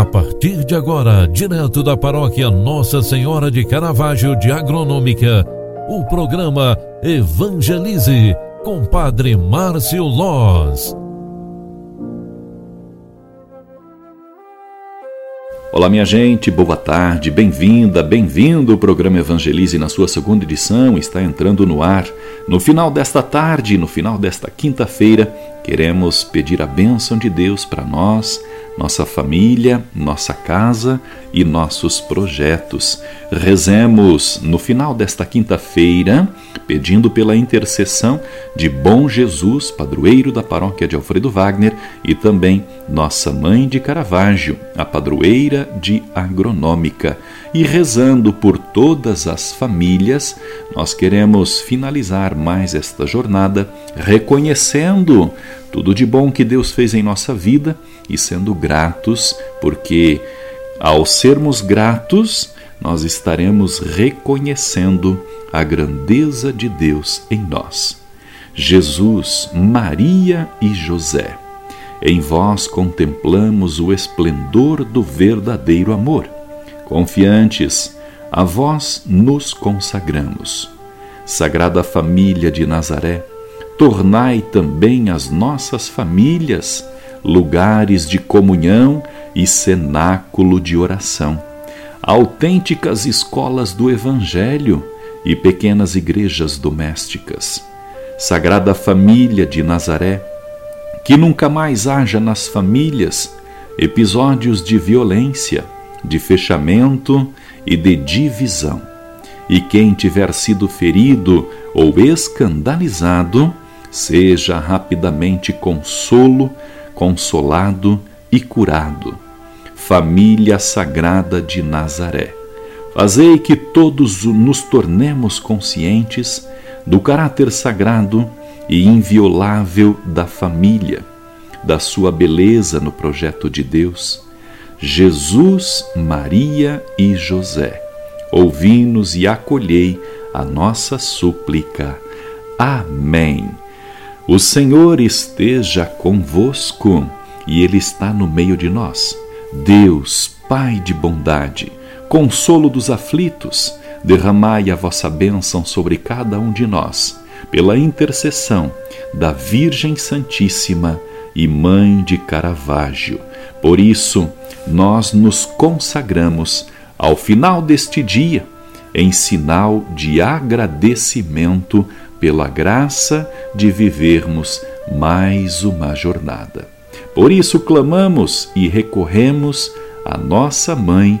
A partir de agora, direto da paróquia Nossa Senhora de Caravaggio de Agronômica, o programa Evangelize com Padre Márcio Loz. Olá, minha gente, boa tarde, bem-vinda, bem-vindo. O programa Evangelize, na sua segunda edição, está entrando no ar. No final desta tarde, no final desta quinta-feira, queremos pedir a bênção de Deus para nós nossa família, nossa casa e nossos projetos. Rezemos no final desta quinta-feira, pedindo pela intercessão de Bom Jesus, padroeiro da paróquia de Alfredo Wagner, e também Nossa Mãe de Caravaggio, a padroeira de Agronômica. E rezando por todas as famílias, nós queremos finalizar mais esta jornada reconhecendo tudo de bom que Deus fez em nossa vida e sendo gratos, porque ao sermos gratos, nós estaremos reconhecendo a grandeza de Deus em nós. Jesus, Maria e José, em vós contemplamos o esplendor do verdadeiro amor. Confiantes, a vós nos consagramos. Sagrada Família de Nazaré, tornai também as nossas famílias lugares de comunhão e cenáculo de oração, autênticas escolas do Evangelho e pequenas igrejas domésticas. Sagrada Família de Nazaré, que nunca mais haja nas famílias episódios de violência, de fechamento e de divisão. E quem tiver sido ferido ou escandalizado, seja rapidamente consolo, consolado e curado. Família Sagrada de Nazaré. Fazei que todos nos tornemos conscientes do caráter sagrado e inviolável da família, da sua beleza no projeto de Deus. Jesus, Maria e José, ouvi-nos e acolhei a nossa súplica. Amém. O Senhor esteja convosco e Ele está no meio de nós. Deus, Pai de bondade, consolo dos aflitos, derramai a vossa bênção sobre cada um de nós, pela intercessão da Virgem Santíssima e Mãe de Caravaggio. Por isso, nós nos consagramos ao final deste dia em sinal de agradecimento pela graça de vivermos mais uma jornada. Por isso clamamos e recorremos à nossa mãe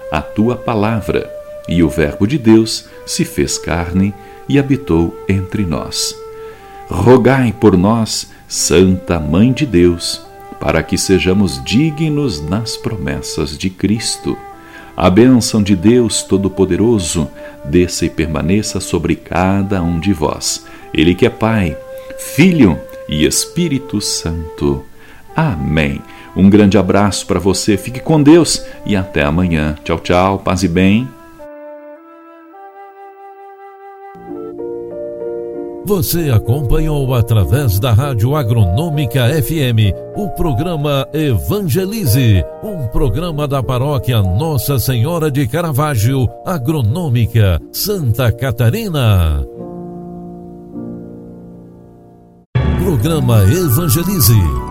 a tua palavra. E o Verbo de Deus se fez carne e habitou entre nós. Rogai por nós, Santa Mãe de Deus, para que sejamos dignos nas promessas de Cristo. A bênção de Deus Todo-Poderoso desça e permaneça sobre cada um de vós. Ele que é Pai, Filho e Espírito Santo. Amém. Um grande abraço para você, fique com Deus e até amanhã. Tchau, tchau, paz e bem. Você acompanhou através da Rádio Agronômica FM o programa Evangelize, um programa da paróquia Nossa Senhora de Caravaggio, Agronômica, Santa Catarina. Programa Evangelize.